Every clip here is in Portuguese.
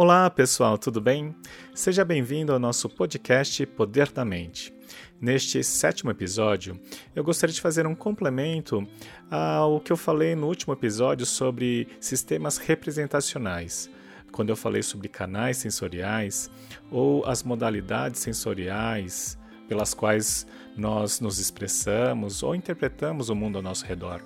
Olá, pessoal, tudo bem? Seja bem-vindo ao nosso podcast Poder da Mente. Neste sétimo episódio, eu gostaria de fazer um complemento ao que eu falei no último episódio sobre sistemas representacionais, quando eu falei sobre canais sensoriais ou as modalidades sensoriais pelas quais nós nos expressamos ou interpretamos o mundo ao nosso redor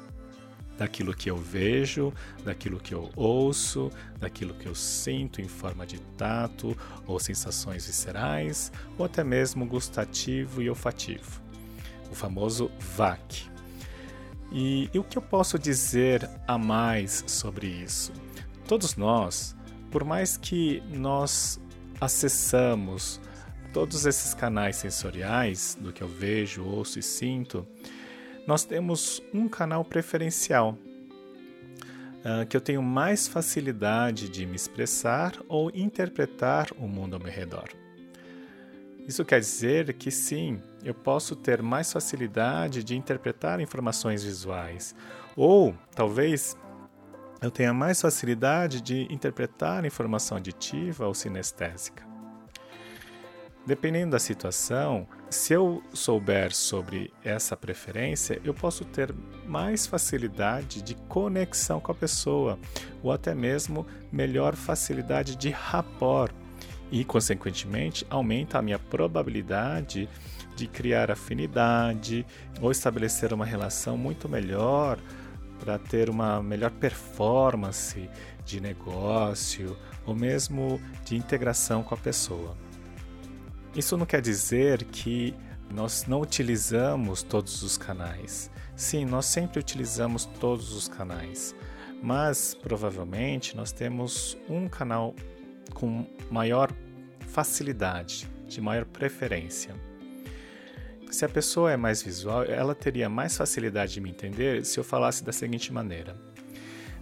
daquilo que eu vejo, daquilo que eu ouço, daquilo que eu sinto em forma de tato ou sensações viscerais, ou até mesmo gustativo e olfativo, o famoso VAC. E, e o que eu posso dizer a mais sobre isso? Todos nós, por mais que nós acessamos todos esses canais sensoriais do que eu vejo, ouço e sinto, nós temos um canal preferencial uh, que eu tenho mais facilidade de me expressar ou interpretar o mundo ao meu redor. Isso quer dizer que sim, eu posso ter mais facilidade de interpretar informações visuais, ou talvez eu tenha mais facilidade de interpretar informação auditiva ou sinestésica. Dependendo da situação, se eu souber sobre essa preferência, eu posso ter mais facilidade de conexão com a pessoa, ou até mesmo melhor facilidade de rapport, e, consequentemente, aumenta a minha probabilidade de criar afinidade ou estabelecer uma relação muito melhor para ter uma melhor performance de negócio ou mesmo de integração com a pessoa. Isso não quer dizer que nós não utilizamos todos os canais. Sim, nós sempre utilizamos todos os canais, mas provavelmente nós temos um canal com maior facilidade, de maior preferência. Se a pessoa é mais visual, ela teria mais facilidade de me entender se eu falasse da seguinte maneira: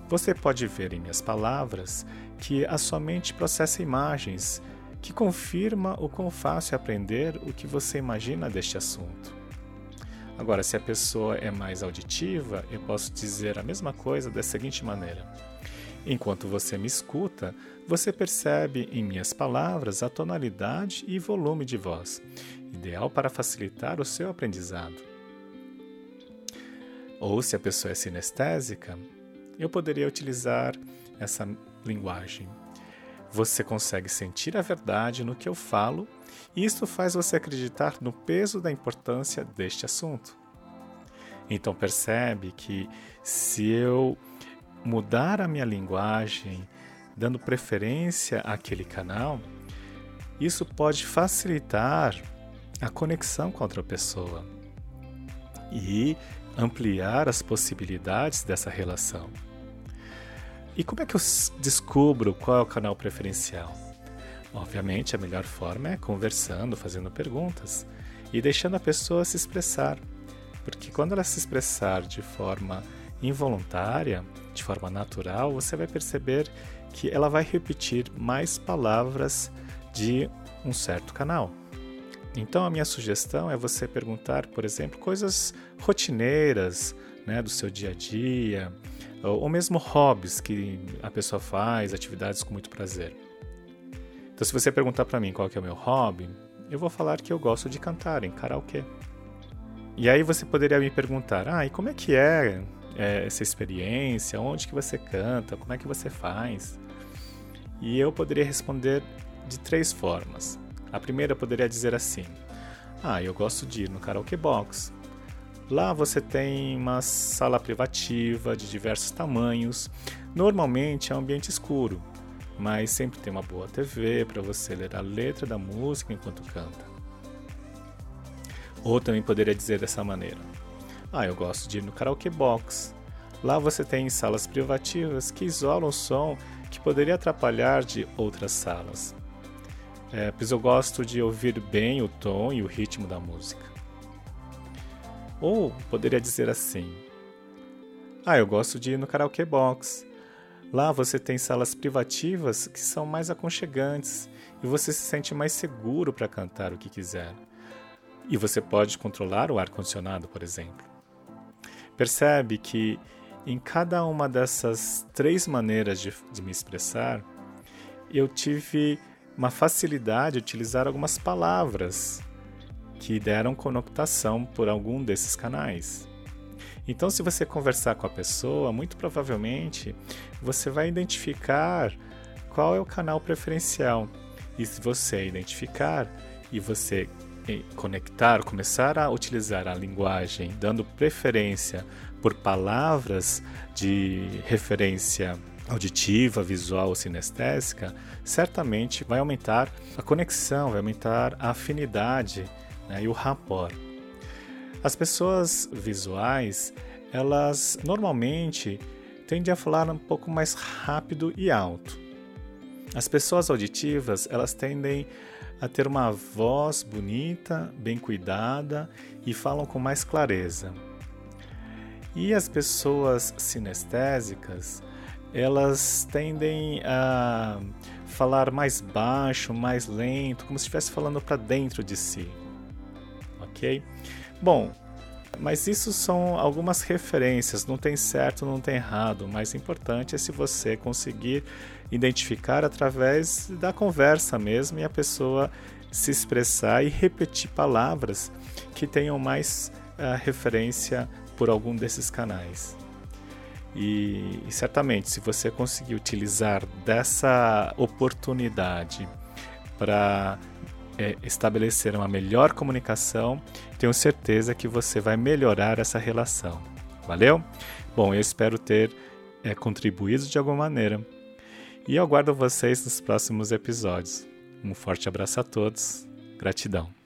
Você pode ver em minhas palavras que a sua mente processa imagens que confirma o quão fácil é aprender o que você imagina deste assunto. Agora, se a pessoa é mais auditiva, eu posso dizer a mesma coisa da seguinte maneira: Enquanto você me escuta, você percebe em minhas palavras a tonalidade e volume de voz, ideal para facilitar o seu aprendizado. Ou se a pessoa é sinestésica, eu poderia utilizar essa linguagem. Você consegue sentir a verdade no que eu falo, e isso faz você acreditar no peso da importância deste assunto. Então percebe que se eu mudar a minha linguagem, dando preferência àquele canal, isso pode facilitar a conexão com outra pessoa e ampliar as possibilidades dessa relação. E como é que eu descubro qual é o canal preferencial? Obviamente, a melhor forma é conversando, fazendo perguntas e deixando a pessoa se expressar. Porque quando ela se expressar de forma involuntária, de forma natural, você vai perceber que ela vai repetir mais palavras de um certo canal. Então, a minha sugestão é você perguntar, por exemplo, coisas rotineiras né, do seu dia a dia, ou mesmo hobbies que a pessoa faz, atividades com muito prazer. Então, se você perguntar para mim qual é o meu hobby, eu vou falar que eu gosto de cantar em karaokê. E aí você poderia me perguntar, ah, e como é que é, é essa experiência? Onde que você canta? Como é que você faz? E eu poderia responder de três formas. A primeira poderia dizer assim: Ah, eu gosto de ir no karaoke box. Lá você tem uma sala privativa de diversos tamanhos. Normalmente é um ambiente escuro, mas sempre tem uma boa TV para você ler a letra da música enquanto canta. Ou também poderia dizer dessa maneira: Ah, eu gosto de ir no karaoke box. Lá você tem salas privativas que isolam o som que poderia atrapalhar de outras salas. É, pois eu gosto de ouvir bem o tom e o ritmo da música. Ou poderia dizer assim: Ah, eu gosto de ir no karaoke box. Lá você tem salas privativas que são mais aconchegantes e você se sente mais seguro para cantar o que quiser. E você pode controlar o ar-condicionado, por exemplo. Percebe que em cada uma dessas três maneiras de, de me expressar, eu tive uma facilidade de utilizar algumas palavras que deram conotação por algum desses canais. Então, se você conversar com a pessoa, muito provavelmente você vai identificar qual é o canal preferencial. E se você identificar e você eh, conectar, começar a utilizar a linguagem dando preferência por palavras de referência auditiva, visual ou sinestésica, certamente vai aumentar a conexão, vai aumentar a afinidade né, e o rapport. As pessoas visuais, elas normalmente tendem a falar um pouco mais rápido e alto. As pessoas auditivas, elas tendem a ter uma voz bonita, bem cuidada e falam com mais clareza. E as pessoas sinestésicas, elas tendem a falar mais baixo, mais lento, como se estivesse falando para dentro de si. Ok? Bom, mas isso são algumas referências, não tem certo, não tem errado. O mais importante é se você conseguir identificar através da conversa mesmo e a pessoa se expressar e repetir palavras que tenham mais uh, referência por algum desses canais. E, e certamente, se você conseguir utilizar dessa oportunidade para é, estabelecer uma melhor comunicação, tenho certeza que você vai melhorar essa relação. Valeu? Bom, eu espero ter é, contribuído de alguma maneira e eu aguardo vocês nos próximos episódios. Um forte abraço a todos. Gratidão.